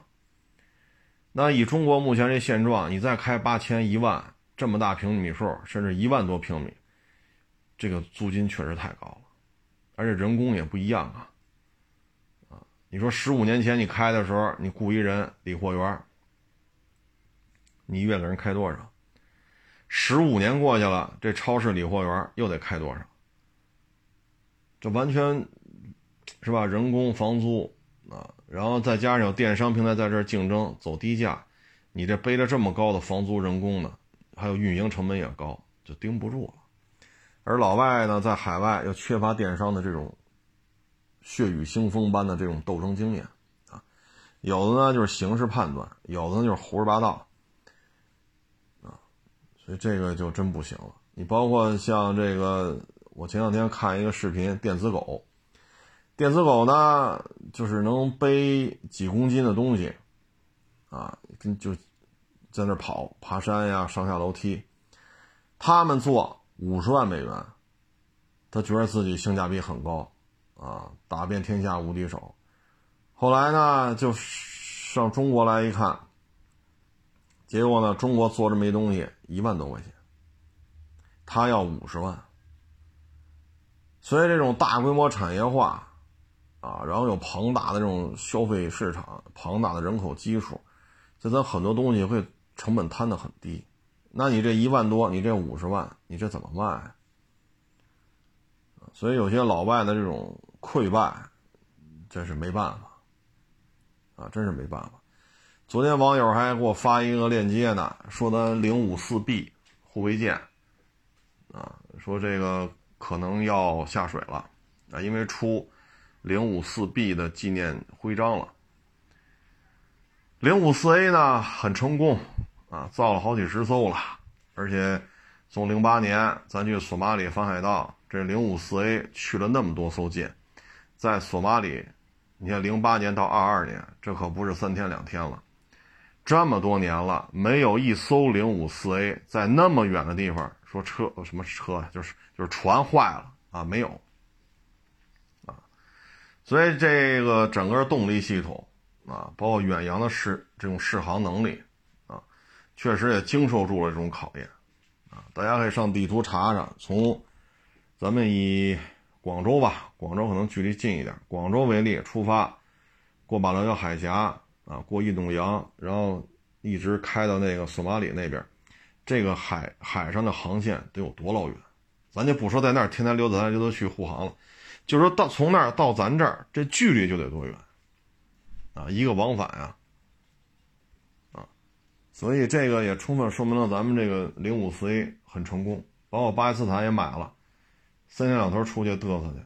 那以中国目前这现状，你再开八千一万这么大平米数，甚至一万多平米，这个租金确实太高了，而且人工也不一样啊。你说十五年前你开的时候，你雇一人理货员，你月给人开多少？十五年过去了，这超市理货员又得开多少？这完全是吧？人工、房租啊，然后再加上有电商平台在这竞争，走低价，你这背着这么高的房租、人工呢，还有运营成本也高，就盯不住了。而老外呢，在海外又缺乏电商的这种血雨腥风般的这种斗争经验啊，有的呢就是形势判断，有的呢就是胡说八道啊，所以这个就真不行了。你包括像这个，我前两天看一个视频，电子狗，电子狗呢就是能背几公斤的东西啊，跟就在那跑爬山呀，上下楼梯，他们做。五十万美元，他觉得自己性价比很高，啊，打遍天下无敌手。后来呢，就上中国来一看，结果呢，中国做这么一东西一万多块钱，他要五十万。所以这种大规模产业化，啊，然后有庞大的这种消费市场，庞大的人口基数，就咱很多东西会成本摊的很低。那你这一万多，你这五十万，你这怎么卖？所以有些老外的这种溃败，真是没办法，啊，真是没办法。昨天网友还给我发一个链接呢，说的零五四 B 护卫舰，啊，说这个可能要下水了，啊，因为出零五四 B 的纪念徽章了。零五四 A 呢，很成功。啊，造了好几十艘了，而且从零八年咱去索马里反海盗，这零五四 A 去了那么多艘舰，在索马里，你看零八年到二二年，这可不是三天两天了，这么多年了，没有一艘零五四 A 在那么远的地方说车什么车就是就是船坏了啊，没有啊，所以这个整个动力系统啊，包括远洋的适这种适航能力啊。确实也经受住了这种考验，啊，大家可以上地图查查，从咱们以广州吧，广州可能距离近一点，广州为例出发，过马六甲海峡啊，过印度洋，然后一直开到那个索马里那边，这个海海上的航线得有多老远？咱就不说在那儿天天溜达来溜达去护航了，就说到从那儿到咱这儿，这距离就得多远？啊，一个往返呀。所以这个也充分说明了咱们这个零五四 A 很成功，把我巴基斯坦也买了，三天两头出去嘚瑟去，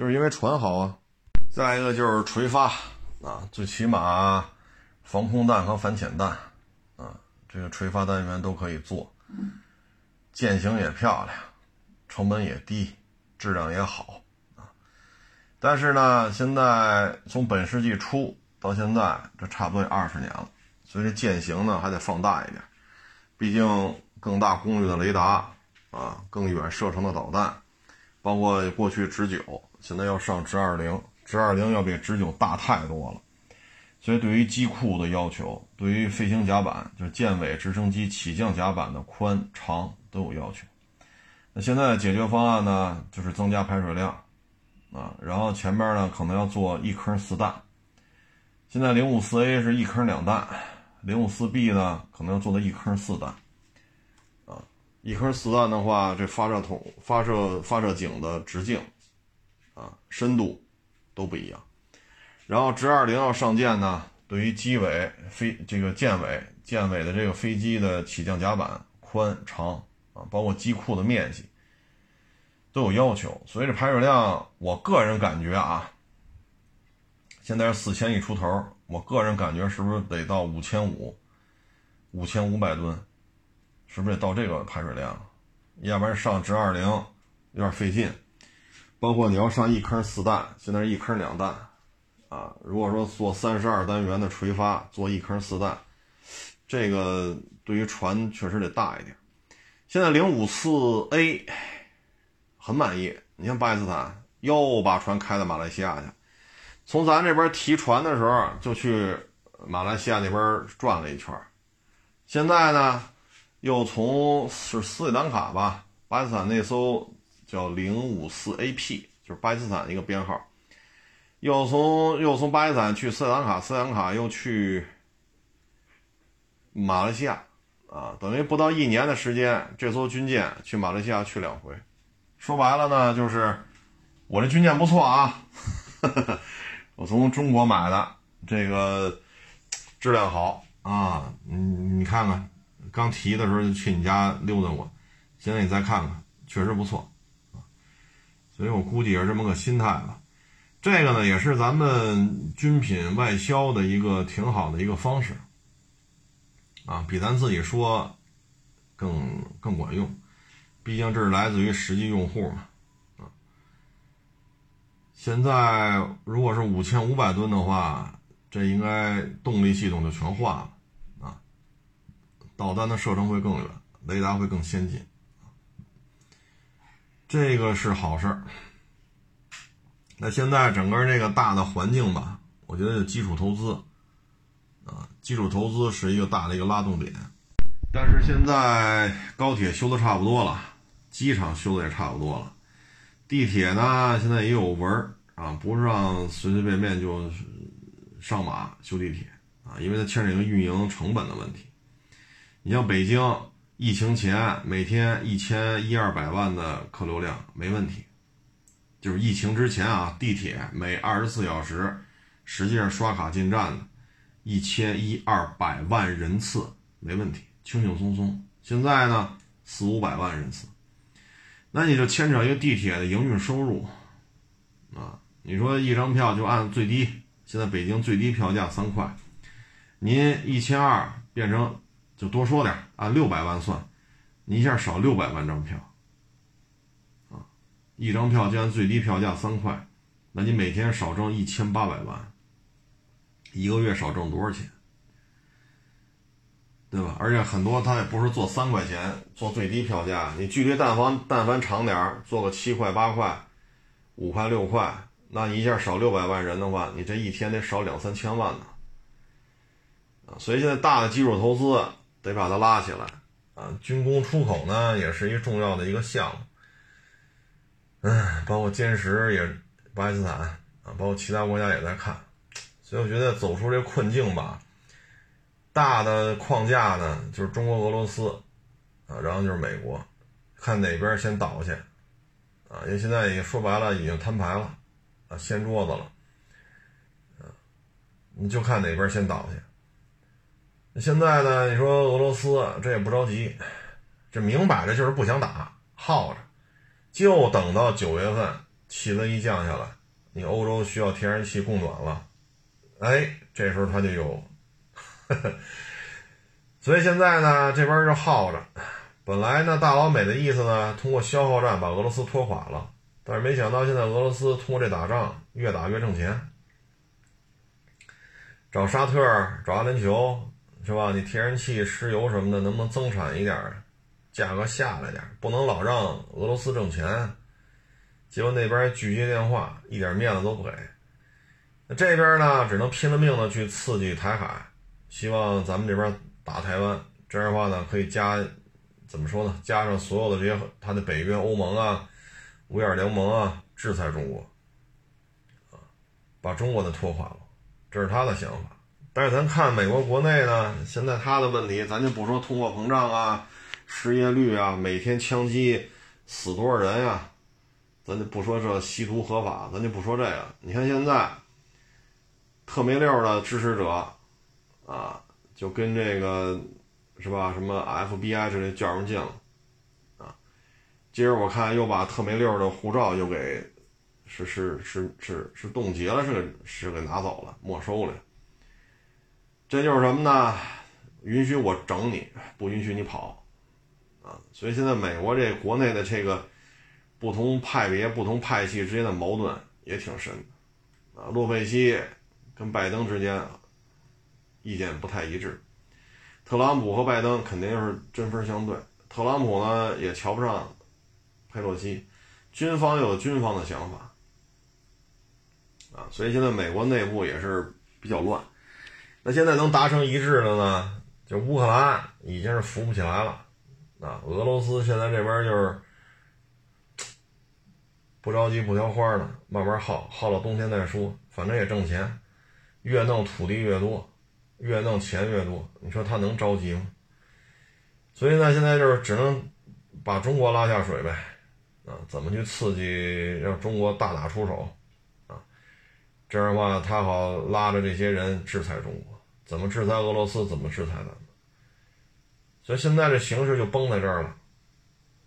就是因为船好啊。再一个就是垂发啊，最起码防空弹和反潜弹啊，这个垂发单元都可以做，舰型也漂亮，成本也低，质量也好啊。但是呢，现在从本世纪初到现在，这差不多有二十年了。所以这舰型呢还得放大一点，毕竟更大功率的雷达啊，更远射程的导弹，包括过去直九，现在要上直二零，直二零要比直九大太多了。所以对于机库的要求，对于飞行甲板，就是舰尾直升机起降甲板的宽长都有要求。那现在解决方案呢，就是增加排水量啊，然后前面呢可能要做一坑四弹。现在零五四 A 是一坑两弹。零五四 B 呢，可能要做到一坑四弹，啊，一坑四弹的话，这发射筒、发射发射井的直径，啊，深度都不一样。然后直二零要上舰呢，对于机尾、飞这个舰尾、舰尾的这个飞机的起降甲板宽长啊，包括机库的面积都有要求。所以这排水量，我个人感觉啊，现在是四千亿出头。我个人感觉是不是得到五千五，五千五百吨，是不是得到这个排水量？要不然上直二零有点费劲。包括你要上一坑四弹，现在是一坑两弹，啊，如果说做三十二单元的垂发，做一坑四弹，这个对于船确实得大一点。现在零五四 A 很满意，你像巴基斯坦又把船开到马来西亚去。从咱这边提船的时候，就去马来西亚那边转了一圈现在呢，又从是斯里兰卡吧，巴基斯坦那艘叫零五四 AP，就是巴基斯坦一个编号，又从又从巴基斯坦去斯里兰卡，斯里兰卡又去马来西亚，啊，等于不到一年的时间，这艘军舰去马来西亚去两回。说白了呢，就是我这军舰不错啊，我从中国买的，这个质量好啊，你你看看，刚提的时候就去你家溜达过，现在你再看看，确实不错，所以我估计也是这么个心态吧。这个呢，也是咱们军品外销的一个挺好的一个方式啊，比咱自己说更更管用。毕竟这是来自于实际用户嘛，啊，现在如果是五千五百吨的话，这应该动力系统就全换了，啊，导弹的射程会更远，雷达会更先进，这个是好事儿。那现在整个这个大的环境吧，我觉得就基础投资，啊，基础投资是一个大的一个拉动点，但是现在高铁修的差不多了。机场修的也差不多了，地铁呢现在也有文儿啊，不是让随随便便就上马修地铁啊，因为它牵扯一个运营成本的问题。你像北京疫情前每天一千一二百万的客流量没问题，就是疫情之前啊，地铁每二十四小时实际上刷卡进站的，一千一二百万人次没问题，轻轻松松。现在呢四五百万人次。那你就牵扯一个地铁的营运收入，啊，你说一张票就按最低，现在北京最低票价三块，您一千二变成就多说点，按六百万算，你一下少六百万张票，啊，一张票就按最低票价三块，那你每天少挣一千八百万，一个月少挣多少钱？对吧？而且很多他也不是做三块钱，做最低票价。你距离但凡但凡长点儿，做个七块八块，五块六块，那你一下少六百万人的话，你这一天得少两三千万呢。啊，所以现在大的基础投资得把它拉起来啊。军工出口呢，也是一个重要的一个项目。嗯，包括歼十也，巴基斯坦啊，包括其他国家也在看。所以我觉得走出这困境吧。大的框架呢，就是中国、俄罗斯，啊，然后就是美国，看哪边先倒下，啊，因为现在也说白了已经摊牌了，啊，掀桌子了，啊，你就看哪边先倒下。现在呢，你说俄罗斯这也不着急，这明摆着就是不想打，耗着，就等到九月份气温一降下来，你欧洲需要天然气供暖了，哎，这时候他就有。所以现在呢，这边就耗着。本来呢，大老美的意思呢，通过消耗战把俄罗斯拖垮了。但是没想到，现在俄罗斯通过这打仗，越打越挣钱。找沙特，找阿联酋，是吧？你天然气、石油什么的，能不能增产一点，价格下来点，不能老让俄罗斯挣钱。结果那边拒接电话，一点面子都不给。那这边呢，只能拼了命的去刺激台海。希望咱们这边打台湾，这样的话呢，可以加，怎么说呢？加上所有的这些他的北约、欧盟啊、五眼联盟啊，制裁中国，啊，把中国的拖垮了，这是他的想法。但是咱看美国国内呢，现在他的问题，咱就不说通货膨胀啊、失业率啊、每天枪击死多少人呀，咱就不说这吸毒合法，咱就不说这个。你看现在特没溜的支持者。啊，就跟这个是吧？什么 FBI 之类较上劲了啊！今儿我看又把特没溜的护照又给是是是是是冻结了，是是给拿走了，没收了。这就是什么呢？允许我整你，不允许你跑啊！所以现在美国这国内的这个不同派别、不同派系之间的矛盾也挺深啊。洛佩西跟拜登之间。意见不太一致，特朗普和拜登肯定是针锋相对。特朗普呢也瞧不上佩洛西，军方有军方的想法啊，所以现在美国内部也是比较乱。那现在能达成一致的呢，就乌克兰已经是扶不起来了啊，俄罗斯现在这边就是不着急不挑花的，慢慢耗，耗到冬天再说，反正也挣钱，越弄土地越多，越弄钱越多，你说他能着急吗？所以呢，现在就是只能把中国拉下水呗，啊，怎么去刺激让中国大打出手，这样的话他好拉着这些人制裁中国，怎么制裁俄罗斯，怎么制裁咱们？所以现在这形势就崩在这儿了，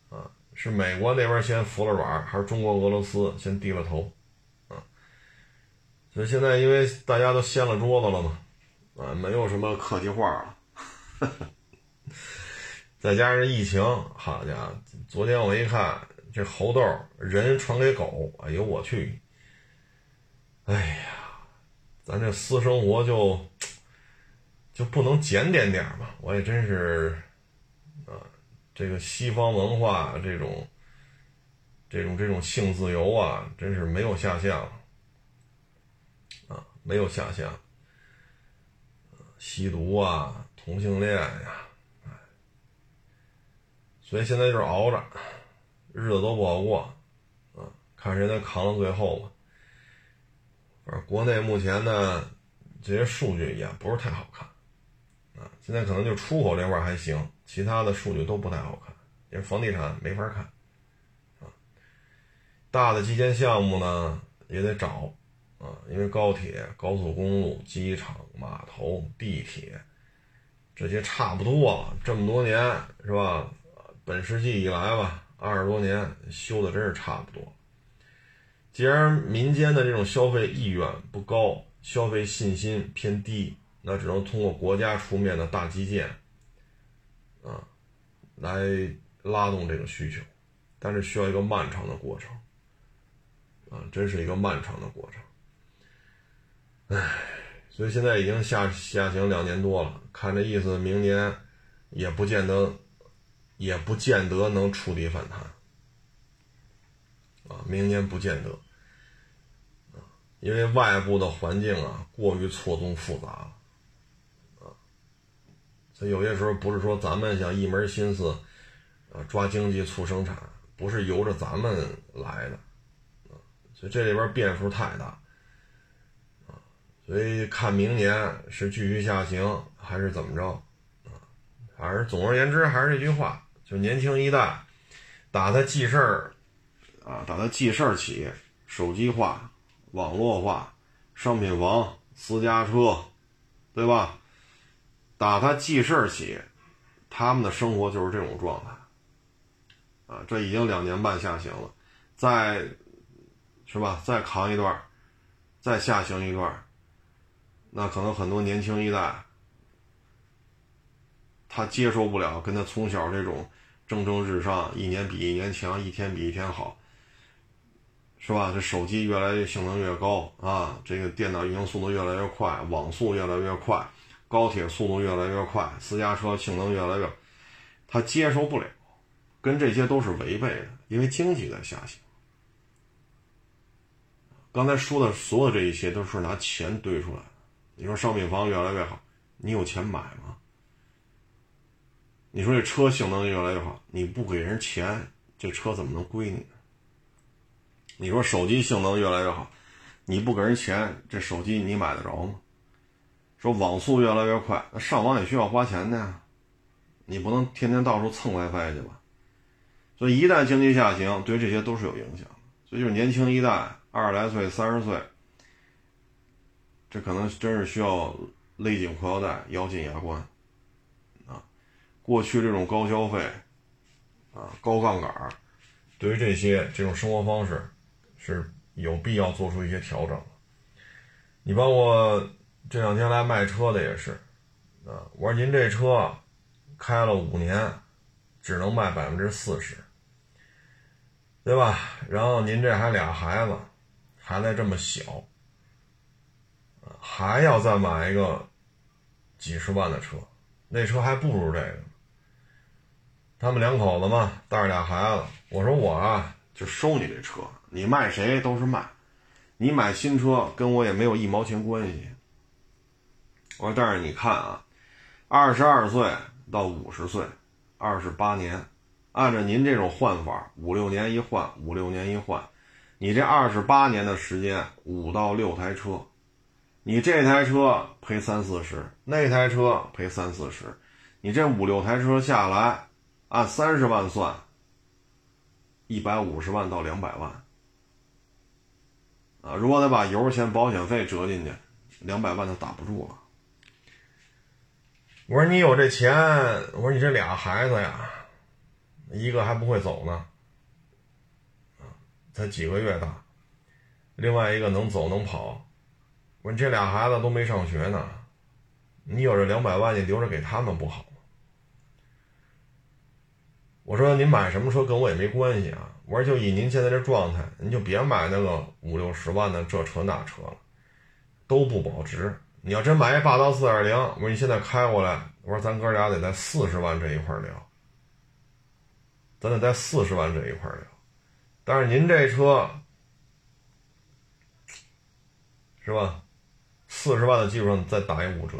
啊，是美国那边先服了软，还是中国俄罗斯先低了头，啊，所以现在因为大家都掀了桌子了嘛，啊，没有什么客气话了。再加上疫情，好家伙！昨天我一看，这猴痘人传给狗，哎呦我去！哎呀，咱这私生活就就不能检点点吗？我也真是啊，这个西方文化这种这种这种性自由啊，真是没有下限了啊，没有下限。吸毒啊，同性恋呀。所以现在就是熬着，日子都不好过，啊，看谁能扛到最后吧。而国内目前呢，这些数据也不是太好看，啊，现在可能就出口这块还行，其他的数据都不太好看，因为房地产没法看，啊，大的基建项目呢也得找，啊，因为高铁、高速公路、机场、码头、地铁这些差不多，这么多年是吧？本世纪以来吧，二十多年修的真是差不多。既然民间的这种消费意愿不高，消费信心偏低，那只能通过国家出面的大基建，啊，来拉动这个需求，但是需要一个漫长的过程，啊，真是一个漫长的过程。唉，所以现在已经下下行两年多了，看这意思，明年也不见得。也不见得能触底反弹，明年不见得，啊，因为外部的环境啊过于错综复杂了，啊，所以有些时候不是说咱们想一门心思，啊，抓经济促生产，不是由着咱们来的，啊，所以这里边变数太大，啊，所以看明年是继续下行还是怎么着，啊，反正总而言之还是这句话。就年轻一代，打他记事儿，啊，打他记事儿起，手机化、网络化、商品房、私家车，对吧？打他记事儿起，他们的生活就是这种状态，啊，这已经两年半下行了，再，是吧？再扛一段，再下行一段，那可能很多年轻一代。他接受不了跟他从小这种蒸蒸日上，一年比一年强，一天比一天好，是吧？这手机越来越性能越高啊，这个电脑运行速度越来越快，网速越来越快，高铁速度越来越快，私家车性能越来越，他接受不了，跟这些都是违背的，因为经济在下行。刚才说的所有这一切都是拿钱堆出来的。你说商品房越来越好，你有钱买吗？你说这车性能越来越好，你不给人钱，这车怎么能归你？你说手机性能越来越好，你不给人钱，这手机你买得着吗？说网速越来越快，那上网也需要花钱的呀，你不能天天到处蹭 WiFi 去吧？所以一旦经济下行，对这些都是有影响。所以就是年轻一代，二十来岁、三十岁，这可能真是需要勒紧裤腰带，咬紧牙关啊。过去这种高消费，啊，高杠杆，对于这些这种生活方式，是有必要做出一些调整。你包括这两天来卖车的也是，啊，我说您这车开了五年，只能卖百分之四十，对吧？然后您这还俩孩子，孩子这么小，还要再买一个几十万的车，那车还不如这个。他们两口子嘛，带着俩孩子。我说我啊，就收你这车，你卖谁都是卖，你买新车跟我也没有一毛钱关系。我说，但是你看啊，二十二岁到五十岁，二十八年，按照您这种换法，五六年一换，五六年一换，你这二十八年的时间，五到六台车，你这台车赔三四十，那台车赔三四十，你这五六台车下来，按三十万算，一百五十万到两百万。啊，如果再把油钱、保险费折进去，两百万就打不住了。我说你有这钱，我说你这俩孩子呀，一个还不会走呢，啊，才几个月大，另外一个能走能跑。我说你这俩孩子都没上学呢，你有这两百万，你留着给他们不好吗？我说您买什么车跟我也没关系啊。我说就以您现在这状态，您就别买那个五六十万的这车那车了，都不保值。你要真买一霸道四点零，我说你现在开过来，我说咱哥俩得在四十万这一块聊，咱得在四十万这一块聊。但是您这车是吧？四十万的基础上再打一五折。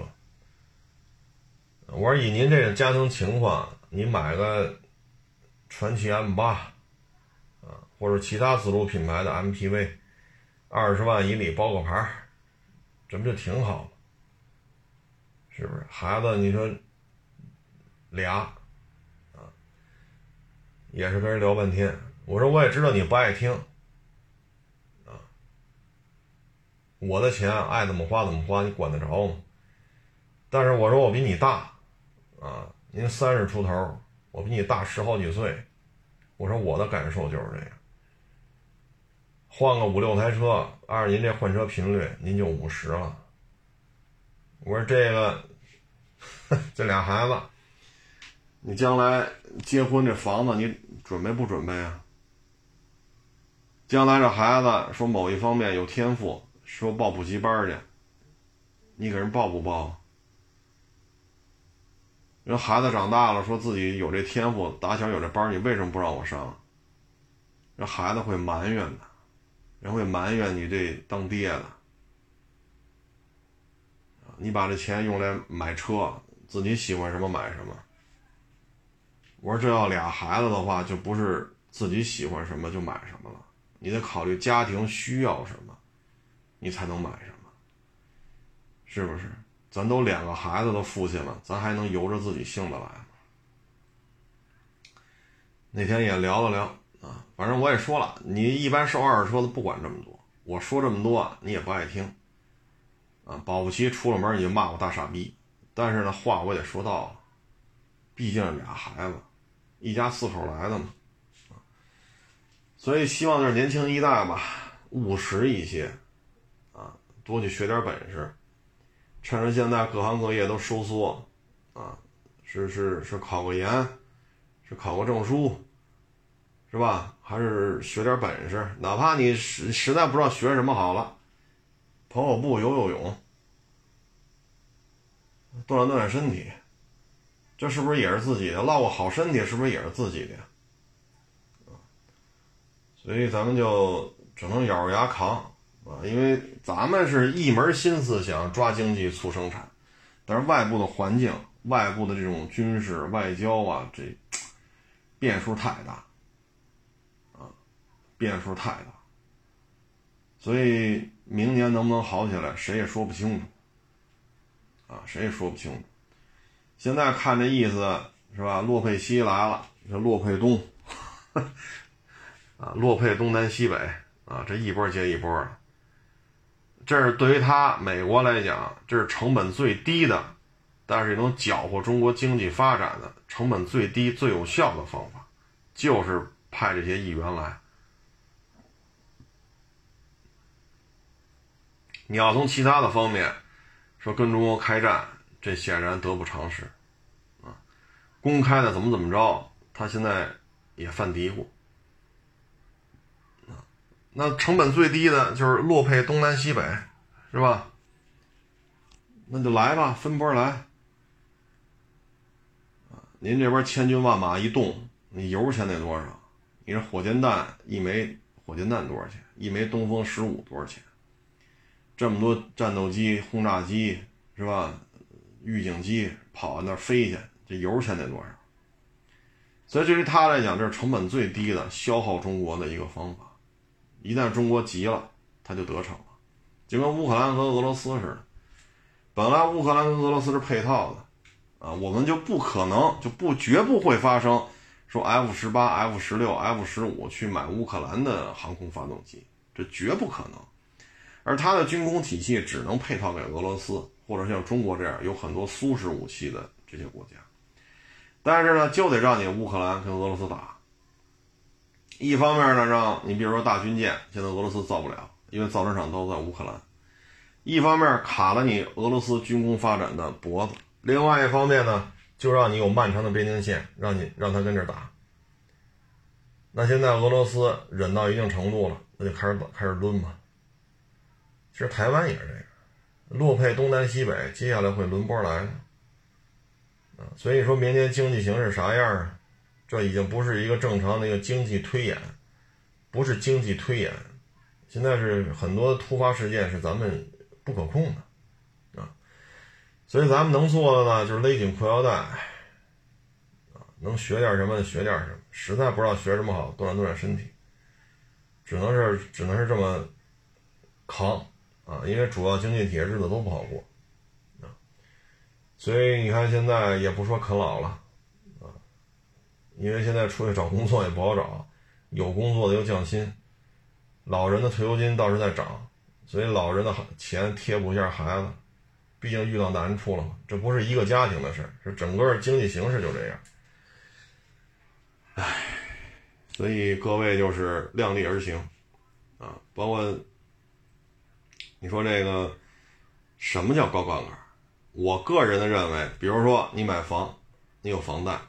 我说以您这个家庭情况，你买个传祺 M 八。或者其他自主品牌的 MPV，二十万以里包个牌这不就挺好吗？是不是？孩子，你说俩啊，也是跟人聊半天。我说我也知道你不爱听啊，我的钱爱怎么花怎么花，你管得着吗？但是我说我比你大啊，您三十出头，我比你大十好几岁。我说我的感受就是这样。换个五六台车，按您这换车频率，您就五十了。我说这个，这俩孩子，你将来结婚这房子你准备不准备啊？将来这孩子说某一方面有天赋，说报补习班去，你给人报不报？人孩子长大了，说自己有这天赋，打小有这班，你为什么不让我上？这孩子会埋怨的。人会埋怨你这当爹的，你把这钱用来买车，自己喜欢什么买什么。我说这要俩孩子的话，就不是自己喜欢什么就买什么了，你得考虑家庭需要什么，你才能买什么，是不是？咱都两个孩子的父亲了，咱还能由着自己性子来吗？那天也聊了聊。啊，反正我也说了，你一般收二手车的不管这么多，我说这么多你也不爱听。啊，保不齐出了门你就骂我大傻逼，但是呢话我也说到了，毕竟俩孩子，一家四口来的嘛，所以希望就是年轻一代吧，务实一些，啊，多去学点本事，趁着现在各行各业都收缩，啊，是是是考个研，是考个证书。是吧？还是学点本事，哪怕你实实在不知道学什么好了，跑跑步、游游泳，锻炼锻炼身体，这是不是也是自己的？落个好身体是不是也是自己的？所以咱们就只能咬着牙扛啊！因为咱们是一门心思想抓经济、促生产，但是外部的环境、外部的这种军事、外交啊，这变数太大。变数太大，所以明年能不能好起来，谁也说不清楚。啊，谁也说不清楚。现在看这意思是吧？洛佩西来了，这洛佩东，啊，洛佩东南西北啊，这一波接一波的。这是对于他美国来讲，这是成本最低的，但是也能搅和中国经济发展的成本最低、最有效的方法，就是派这些议员来。你要从其他的方面说跟中国开战，这显然得不偿失，啊，公开的怎么怎么着，他现在也犯嘀咕，啊，那成本最低的就是洛佩东南西北，是吧？那就来吧，分波来，啊，您这边千军万马一动，你油钱得多少？你这火箭弹一枚，火箭弹多少钱？一枚东风十五多少钱？这么多战斗机、轰炸机是吧？预警机跑那儿飞去，这油钱得多少？所以对于他来讲，这是成本最低的消耗中国的一个方法。一旦中国急了，他就得逞了，就跟乌克兰和俄罗斯似的。本来乌克兰跟俄罗斯是配套的，啊，我们就不可能就不绝不会发生说 F 十八、F 十六、F 十五去买乌克兰的航空发动机，这绝不可能。而他的军工体系只能配套给俄罗斯或者像中国这样有很多苏式武器的这些国家。但是呢，就得让你乌克兰跟俄罗斯打。一方面呢，让你比如说大军舰，现在俄罗斯造不了，因为造船厂都在乌克兰；一方面卡了你俄罗斯军工发展的脖子；另外一方面呢，就让你有漫长的边境线，让你让他跟这打。那现在俄罗斯忍到一定程度了，那就开始开始抡嘛。其实台湾也是这样，洛佩东南西北，接下来会轮波来。啊，所以说明年经济形势啥样啊？这已经不是一个正常的一个经济推演，不是经济推演，现在是很多突发事件是咱们不可控的，啊，所以咱们能做的呢，就是勒紧裤腰带，啊，能学点什么学点什么，实在不知道学什么好，锻炼锻炼身体，只能是只能是这么扛，啊，因为主要经济体日子都不好过。所以你看，现在也不说啃老了，啊，因为现在出去找工作也不好找，有工作的又降薪，老人的退休金倒是在涨，所以老人的钱贴补一下孩子，毕竟遇到难处了嘛，这不是一个家庭的事是整个经济形势就这样。唉，所以各位就是量力而行，啊，包括你说这个什么叫高杠杆？我个人的认为，比如说你买房，你有房贷，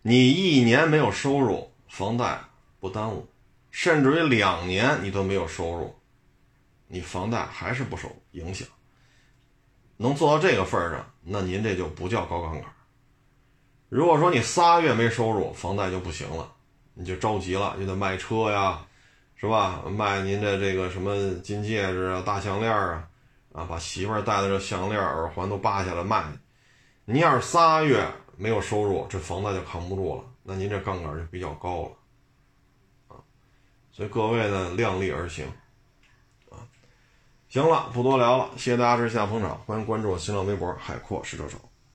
你一年没有收入，房贷不耽误；甚至于两年你都没有收入，你房贷还是不受影响。能做到这个份上，那您这就不叫高杠杆。如果说你仨月没收入，房贷就不行了，你就着急了，就得卖车呀，是吧？卖您的这个什么金戒指啊、大项链啊。啊，把媳妇儿戴的这项链、耳环都扒下来卖，您要是仨月没有收入，这房贷就扛不住了，那您这杠杆就比较高了，啊，所以各位呢，量力而行，啊，行了，不多聊了，谢谢大家支持，下捧场，欢迎关注我新浪微博海阔试车手。